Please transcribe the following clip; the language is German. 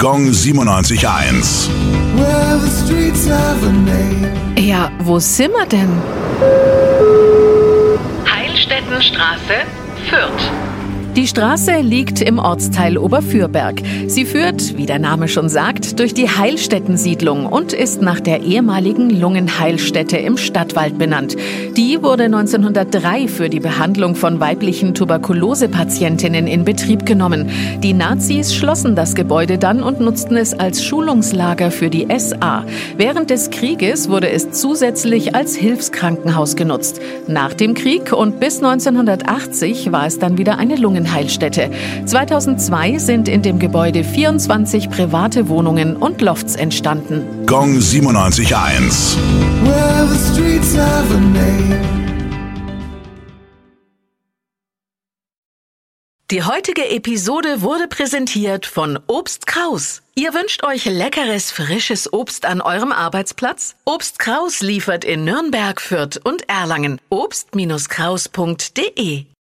Gong 97.1. Well, the streets have a name. Ja, wo sind wir denn? Heilstättenstraße, Fürth. Die Straße liegt im Ortsteil Oberfürberg. Sie führt, wie der Name schon sagt, durch die Heilstättensiedlung und ist nach der ehemaligen Lungenheilstätte im Stadtwald benannt. Die wurde 1903 für die Behandlung von weiblichen Tuberkulosepatientinnen in Betrieb genommen. Die Nazis schlossen das Gebäude dann und nutzten es als Schulungslager für die SA. Während des Krieges wurde es zusätzlich als Hilfskrankenhaus genutzt. Nach dem Krieg und bis 1980 war es dann wieder eine Lungenheilstätte. Heilstätte. 2002 sind in dem Gebäude 24 private Wohnungen und Lofts entstanden. Gong 97.1. Well, the streets have a name. Die heutige Episode wurde präsentiert von Obst Kraus. Ihr wünscht euch leckeres, frisches Obst an eurem Arbeitsplatz? Obst Kraus liefert in Nürnberg, Fürth und Erlangen. Obst-Kraus.de